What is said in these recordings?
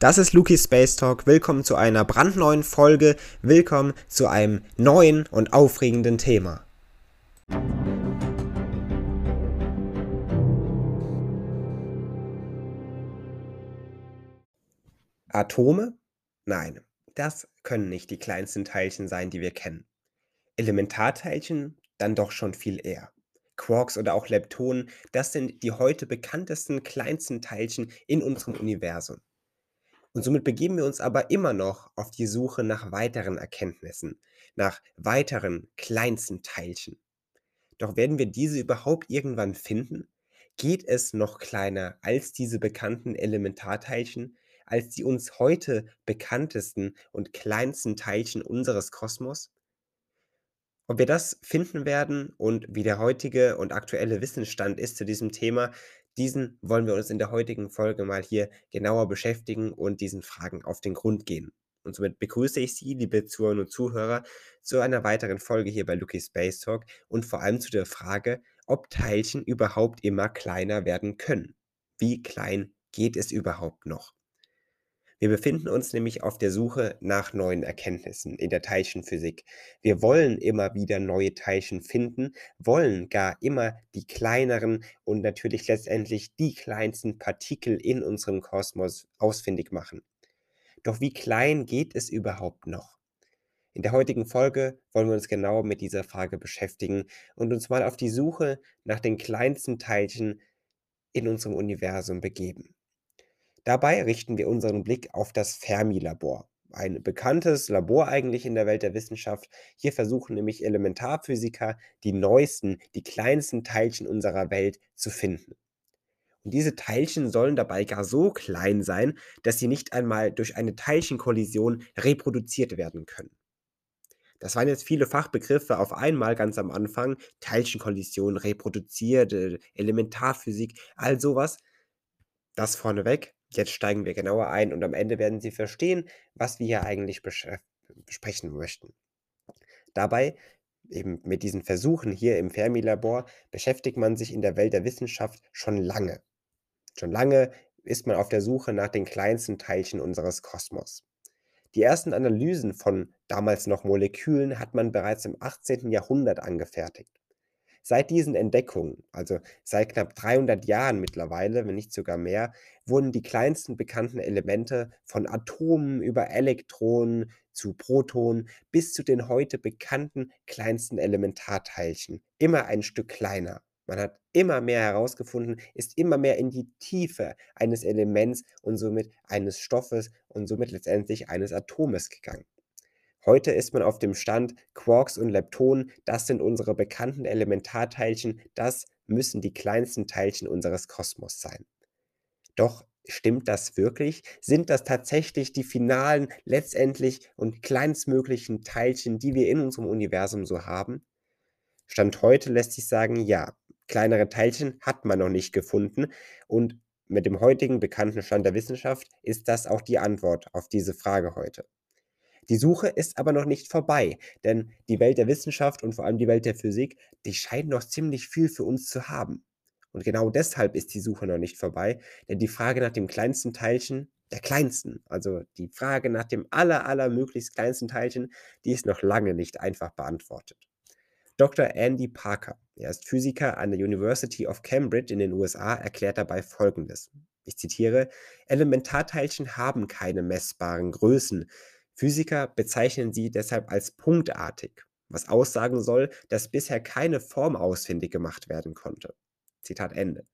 Das ist Luki Space Talk. Willkommen zu einer brandneuen Folge. Willkommen zu einem neuen und aufregenden Thema. Atome? Nein, das können nicht die kleinsten Teilchen sein, die wir kennen. Elementarteilchen? Dann doch schon viel eher. Quarks oder auch Leptonen, das sind die heute bekanntesten kleinsten Teilchen in unserem Universum. Und somit begeben wir uns aber immer noch auf die Suche nach weiteren Erkenntnissen, nach weiteren kleinsten Teilchen. Doch werden wir diese überhaupt irgendwann finden? Geht es noch kleiner als diese bekannten Elementarteilchen, als die uns heute bekanntesten und kleinsten Teilchen unseres Kosmos? Ob wir das finden werden und wie der heutige und aktuelle Wissensstand ist zu diesem Thema, diesen wollen wir uns in der heutigen Folge mal hier genauer beschäftigen und diesen Fragen auf den Grund gehen. Und somit begrüße ich Sie, liebe Zuhörerinnen und Zuhörer, zu einer weiteren Folge hier bei Lucky Space Talk und vor allem zu der Frage, ob Teilchen überhaupt immer kleiner werden können. Wie klein geht es überhaupt noch? Wir befinden uns nämlich auf der Suche nach neuen Erkenntnissen in der Teilchenphysik. Wir wollen immer wieder neue Teilchen finden, wollen gar immer die kleineren und natürlich letztendlich die kleinsten Partikel in unserem Kosmos ausfindig machen. Doch wie klein geht es überhaupt noch? In der heutigen Folge wollen wir uns genau mit dieser Frage beschäftigen und uns mal auf die Suche nach den kleinsten Teilchen in unserem Universum begeben. Dabei richten wir unseren Blick auf das Fermi-Labor, ein bekanntes Labor eigentlich in der Welt der Wissenschaft. Hier versuchen nämlich Elementarphysiker die neuesten, die kleinsten Teilchen unserer Welt zu finden. Und diese Teilchen sollen dabei gar so klein sein, dass sie nicht einmal durch eine Teilchenkollision reproduziert werden können. Das waren jetzt viele Fachbegriffe auf einmal ganz am Anfang. Teilchenkollision, reproduziert, Elementarphysik, all sowas. Das vorneweg. Jetzt steigen wir genauer ein und am Ende werden Sie verstehen, was wir hier eigentlich besprechen möchten. Dabei, eben mit diesen Versuchen hier im Fermi-Labor, beschäftigt man sich in der Welt der Wissenschaft schon lange. Schon lange ist man auf der Suche nach den kleinsten Teilchen unseres Kosmos. Die ersten Analysen von damals noch Molekülen hat man bereits im 18. Jahrhundert angefertigt. Seit diesen Entdeckungen, also seit knapp 300 Jahren mittlerweile, wenn nicht sogar mehr, wurden die kleinsten bekannten Elemente von Atomen über Elektronen zu Protonen bis zu den heute bekannten kleinsten Elementarteilchen immer ein Stück kleiner. Man hat immer mehr herausgefunden, ist immer mehr in die Tiefe eines Elements und somit eines Stoffes und somit letztendlich eines Atomes gegangen. Heute ist man auf dem Stand, Quarks und Leptonen, das sind unsere bekannten Elementarteilchen, das müssen die kleinsten Teilchen unseres Kosmos sein. Doch stimmt das wirklich? Sind das tatsächlich die finalen, letztendlich und kleinstmöglichen Teilchen, die wir in unserem Universum so haben? Stand heute lässt sich sagen, ja, kleinere Teilchen hat man noch nicht gefunden und mit dem heutigen bekannten Stand der Wissenschaft ist das auch die Antwort auf diese Frage heute. Die Suche ist aber noch nicht vorbei, denn die Welt der Wissenschaft und vor allem die Welt der Physik, die scheint noch ziemlich viel für uns zu haben. Und genau deshalb ist die Suche noch nicht vorbei, denn die Frage nach dem kleinsten Teilchen, der kleinsten, also die Frage nach dem aller, aller möglichst kleinsten Teilchen, die ist noch lange nicht einfach beantwortet. Dr. Andy Parker, er ist Physiker an der University of Cambridge in den USA, erklärt dabei Folgendes. Ich zitiere, Elementarteilchen haben keine messbaren Größen, Physiker bezeichnen sie deshalb als punktartig, was aussagen soll, dass bisher keine Form ausfindig gemacht werden konnte. Zitat Ende.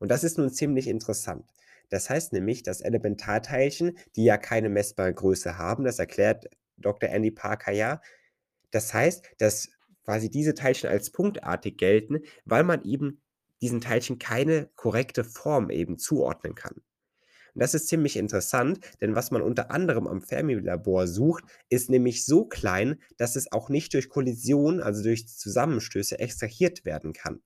Und das ist nun ziemlich interessant. Das heißt nämlich, dass Elementarteilchen, die ja keine messbare Größe haben, das erklärt Dr. Andy Parker ja, das heißt, dass quasi diese Teilchen als punktartig gelten, weil man eben diesen Teilchen keine korrekte Form eben zuordnen kann. Und das ist ziemlich interessant, denn was man unter anderem am Fermi-Labor sucht, ist nämlich so klein, dass es auch nicht durch Kollision, also durch Zusammenstöße, extrahiert werden kann.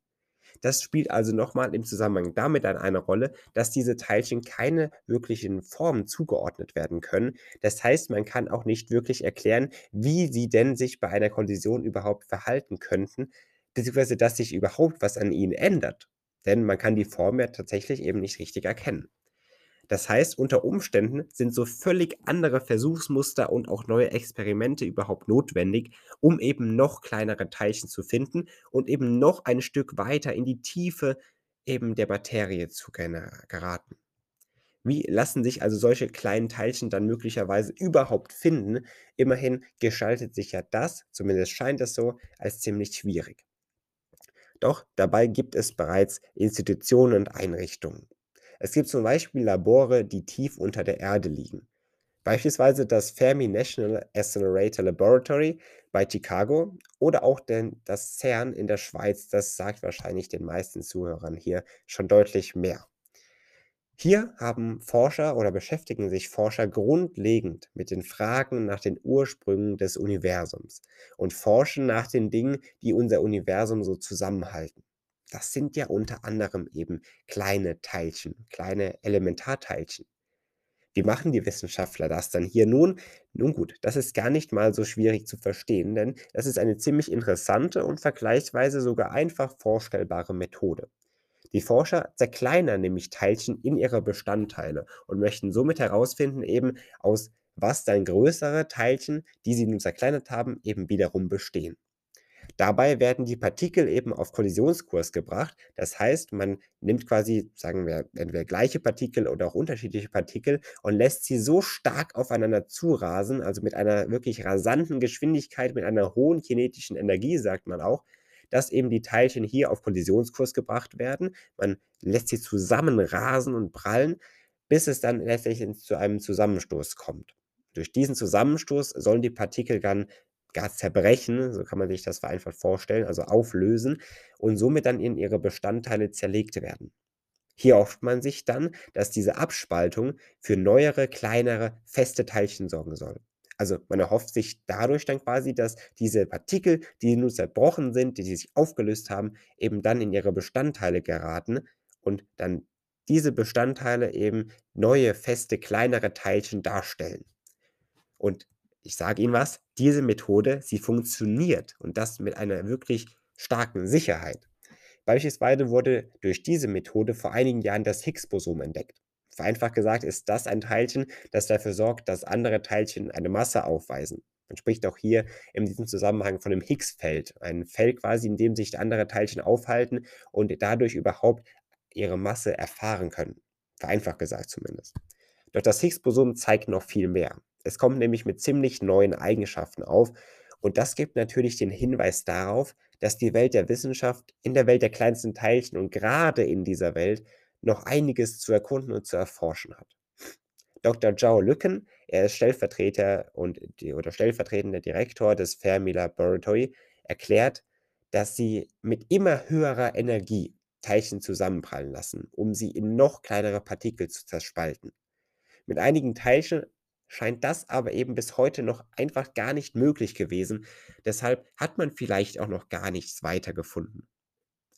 Das spielt also nochmal im Zusammenhang damit eine Rolle, dass diese Teilchen keine wirklichen Formen zugeordnet werden können. Das heißt, man kann auch nicht wirklich erklären, wie sie denn sich bei einer Kollision überhaupt verhalten könnten, beziehungsweise dass sich überhaupt was an ihnen ändert. Denn man kann die Form ja tatsächlich eben nicht richtig erkennen. Das heißt, unter Umständen sind so völlig andere Versuchsmuster und auch neue Experimente überhaupt notwendig, um eben noch kleinere Teilchen zu finden und eben noch ein Stück weiter in die Tiefe eben der Materie zu geraten. Wie lassen sich also solche kleinen Teilchen dann möglicherweise überhaupt finden? Immerhin gestaltet sich ja das, zumindest scheint es so, als ziemlich schwierig. Doch dabei gibt es bereits Institutionen und Einrichtungen. Es gibt zum Beispiel Labore, die tief unter der Erde liegen. Beispielsweise das Fermi National Accelerator Laboratory bei Chicago oder auch den, das CERN in der Schweiz. Das sagt wahrscheinlich den meisten Zuhörern hier schon deutlich mehr. Hier haben Forscher oder beschäftigen sich Forscher grundlegend mit den Fragen nach den Ursprüngen des Universums und forschen nach den Dingen, die unser Universum so zusammenhalten. Das sind ja unter anderem eben kleine Teilchen, kleine Elementarteilchen. Wie machen die Wissenschaftler das dann hier nun? Nun gut, das ist gar nicht mal so schwierig zu verstehen, denn das ist eine ziemlich interessante und vergleichsweise sogar einfach vorstellbare Methode. Die Forscher zerkleinern nämlich Teilchen in ihre Bestandteile und möchten somit herausfinden, eben aus was dann größere Teilchen, die sie nun zerkleinert haben, eben wiederum bestehen. Dabei werden die Partikel eben auf Kollisionskurs gebracht. Das heißt, man nimmt quasi, sagen wir, entweder gleiche Partikel oder auch unterschiedliche Partikel und lässt sie so stark aufeinander zurasen, also mit einer wirklich rasanten Geschwindigkeit, mit einer hohen kinetischen Energie, sagt man auch, dass eben die Teilchen hier auf Kollisionskurs gebracht werden. Man lässt sie zusammenrasen und prallen, bis es dann letztlich zu einem Zusammenstoß kommt. Durch diesen Zusammenstoß sollen die Partikel dann gar zerbrechen, so kann man sich das vereinfacht vorstellen, also auflösen und somit dann in ihre Bestandteile zerlegt werden. Hier hofft man sich dann, dass diese Abspaltung für neuere, kleinere, feste Teilchen sorgen soll. Also man erhofft sich dadurch dann quasi, dass diese Partikel, die nun zerbrochen sind, die sich aufgelöst haben, eben dann in ihre Bestandteile geraten und dann diese Bestandteile eben neue, feste, kleinere Teilchen darstellen. Und ich sage Ihnen was, diese Methode, sie funktioniert und das mit einer wirklich starken Sicherheit. Beispielsweise wurde durch diese Methode vor einigen Jahren das Higgs-Boson entdeckt. Vereinfacht gesagt ist das ein Teilchen, das dafür sorgt, dass andere Teilchen eine Masse aufweisen. Man spricht auch hier in diesem Zusammenhang von einem Higgs-Feld. Ein Feld quasi, in dem sich andere Teilchen aufhalten und dadurch überhaupt ihre Masse erfahren können. Vereinfacht gesagt zumindest. Doch das Higgs-Boson zeigt noch viel mehr. Es kommt nämlich mit ziemlich neuen Eigenschaften auf und das gibt natürlich den Hinweis darauf, dass die Welt der Wissenschaft in der Welt der kleinsten Teilchen und gerade in dieser Welt noch einiges zu erkunden und zu erforschen hat. Dr. Zhao Lücken, er ist Stellvertreter und oder stellvertretender Direktor des Fermi Laboratory, erklärt, dass sie mit immer höherer Energie Teilchen zusammenprallen lassen, um sie in noch kleinere Partikel zu zerspalten. Mit einigen Teilchen scheint das aber eben bis heute noch einfach gar nicht möglich gewesen. Deshalb hat man vielleicht auch noch gar nichts weiter gefunden.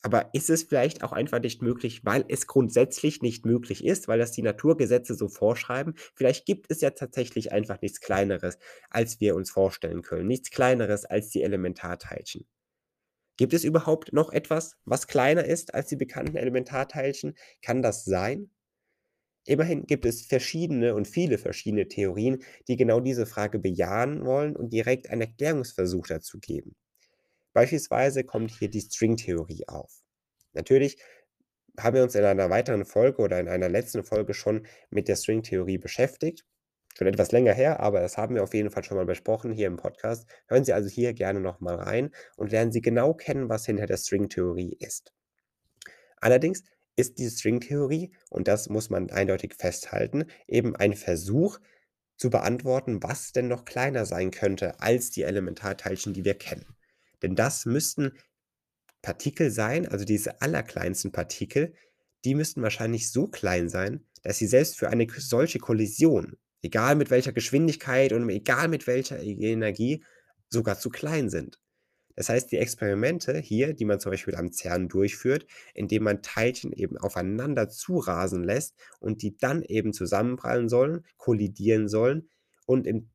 Aber ist es vielleicht auch einfach nicht möglich, weil es grundsätzlich nicht möglich ist, weil das die Naturgesetze so vorschreiben? Vielleicht gibt es ja tatsächlich einfach nichts Kleineres, als wir uns vorstellen können. Nichts Kleineres als die Elementarteilchen. Gibt es überhaupt noch etwas, was kleiner ist als die bekannten Elementarteilchen? Kann das sein? Immerhin gibt es verschiedene und viele verschiedene Theorien, die genau diese Frage bejahen wollen und direkt einen Erklärungsversuch dazu geben. Beispielsweise kommt hier die Stringtheorie auf. Natürlich haben wir uns in einer weiteren Folge oder in einer letzten Folge schon mit der Stringtheorie beschäftigt. Schon etwas länger her, aber das haben wir auf jeden Fall schon mal besprochen hier im Podcast. Hören Sie also hier gerne nochmal rein und lernen Sie genau kennen, was hinter der Stringtheorie ist. Allerdings ist die Stringtheorie, und das muss man eindeutig festhalten, eben ein Versuch zu beantworten, was denn noch kleiner sein könnte als die Elementarteilchen, die wir kennen. Denn das müssten Partikel sein, also diese allerkleinsten Partikel, die müssten wahrscheinlich so klein sein, dass sie selbst für eine solche Kollision, egal mit welcher Geschwindigkeit und egal mit welcher e Energie, sogar zu klein sind. Das heißt, die Experimente hier, die man zum Beispiel am CERN durchführt, indem man Teilchen eben aufeinander zurasen lässt und die dann eben zusammenprallen sollen, kollidieren sollen und im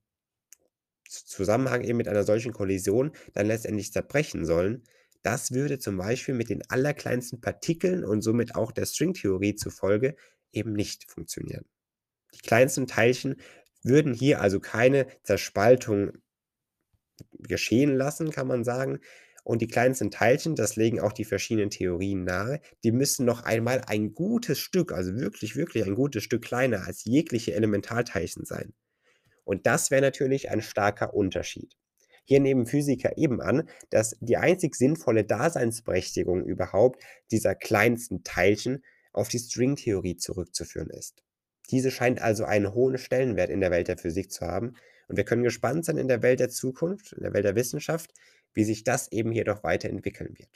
Zusammenhang eben mit einer solchen Kollision dann letztendlich zerbrechen sollen. Das würde zum Beispiel mit den allerkleinsten Partikeln und somit auch der Stringtheorie zufolge eben nicht funktionieren. Die kleinsten Teilchen würden hier also keine Zerspaltung geschehen lassen, kann man sagen. Und die kleinsten Teilchen, das legen auch die verschiedenen Theorien nahe, die müssen noch einmal ein gutes Stück, also wirklich, wirklich ein gutes Stück kleiner als jegliche Elementarteilchen sein. Und das wäre natürlich ein starker Unterschied. Hier nehmen Physiker eben an, dass die einzig sinnvolle Daseinsberechtigung überhaupt dieser kleinsten Teilchen auf die Stringtheorie zurückzuführen ist. Diese scheint also einen hohen Stellenwert in der Welt der Physik zu haben und wir können gespannt sein in der Welt der Zukunft, in der Welt der Wissenschaft, wie sich das eben hier doch weiterentwickeln wird.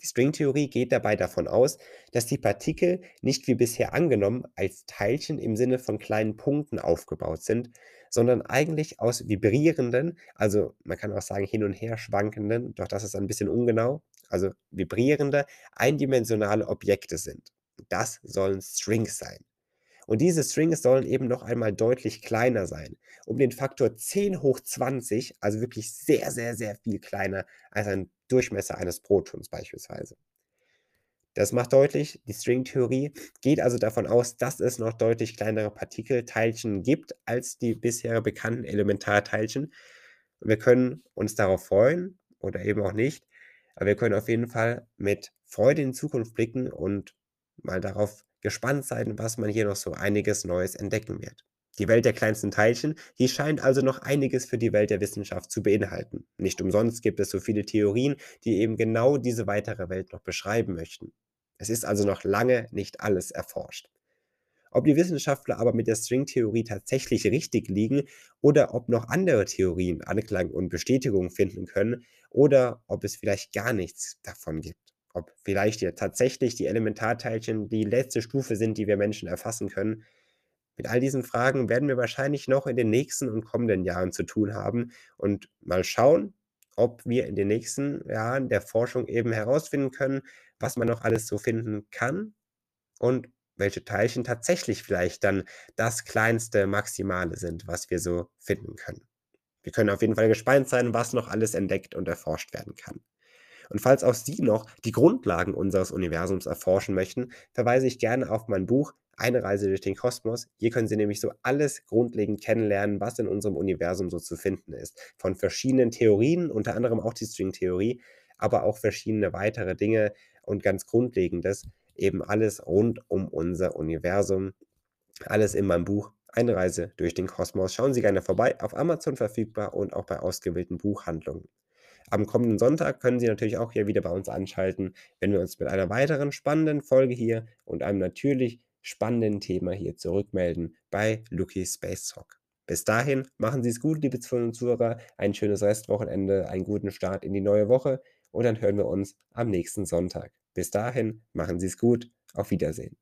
Die Stringtheorie geht dabei davon aus, dass die Partikel nicht wie bisher angenommen als Teilchen im Sinne von kleinen Punkten aufgebaut sind, sondern eigentlich aus vibrierenden, also man kann auch sagen hin und her schwankenden, doch das ist ein bisschen ungenau, also vibrierende, eindimensionale Objekte sind. Das sollen Strings sein. Und diese Strings sollen eben noch einmal deutlich kleiner sein, um den Faktor 10 hoch 20, also wirklich sehr, sehr, sehr viel kleiner als ein Durchmesser eines Protons beispielsweise. Das macht deutlich, die Stringtheorie geht also davon aus, dass es noch deutlich kleinere Partikelteilchen gibt als die bisher bekannten Elementarteilchen. Wir können uns darauf freuen oder eben auch nicht, aber wir können auf jeden Fall mit Freude in die Zukunft blicken und mal darauf gespannt sein, was man hier noch so einiges Neues entdecken wird. Die Welt der kleinsten Teilchen, die scheint also noch einiges für die Welt der Wissenschaft zu beinhalten. Nicht umsonst gibt es so viele Theorien, die eben genau diese weitere Welt noch beschreiben möchten. Es ist also noch lange nicht alles erforscht. Ob die Wissenschaftler aber mit der Stringtheorie tatsächlich richtig liegen oder ob noch andere Theorien Anklang und Bestätigung finden können oder ob es vielleicht gar nichts davon gibt ob vielleicht ja tatsächlich die Elementarteilchen die letzte Stufe sind, die wir Menschen erfassen können. Mit all diesen Fragen werden wir wahrscheinlich noch in den nächsten und kommenden Jahren zu tun haben und mal schauen, ob wir in den nächsten Jahren der Forschung eben herausfinden können, was man noch alles so finden kann und welche Teilchen tatsächlich vielleicht dann das kleinste Maximale sind, was wir so finden können. Wir können auf jeden Fall gespannt sein, was noch alles entdeckt und erforscht werden kann. Und falls auch Sie noch die Grundlagen unseres Universums erforschen möchten, verweise ich gerne auf mein Buch Eine Reise durch den Kosmos. Hier können Sie nämlich so alles grundlegend kennenlernen, was in unserem Universum so zu finden ist. Von verschiedenen Theorien, unter anderem auch die Stringtheorie, aber auch verschiedene weitere Dinge und ganz Grundlegendes, eben alles rund um unser Universum. Alles in meinem Buch Eine Reise durch den Kosmos. Schauen Sie gerne vorbei, auf Amazon verfügbar und auch bei ausgewählten Buchhandlungen. Am kommenden Sonntag können Sie natürlich auch hier wieder bei uns anschalten, wenn wir uns mit einer weiteren spannenden Folge hier und einem natürlich spannenden Thema hier zurückmelden bei Lucky Space Talk. Bis dahin, machen Sie es gut, liebe Zuhörer und Zuhörer, ein schönes Restwochenende, einen guten Start in die neue Woche und dann hören wir uns am nächsten Sonntag. Bis dahin, machen Sie es gut, auf Wiedersehen.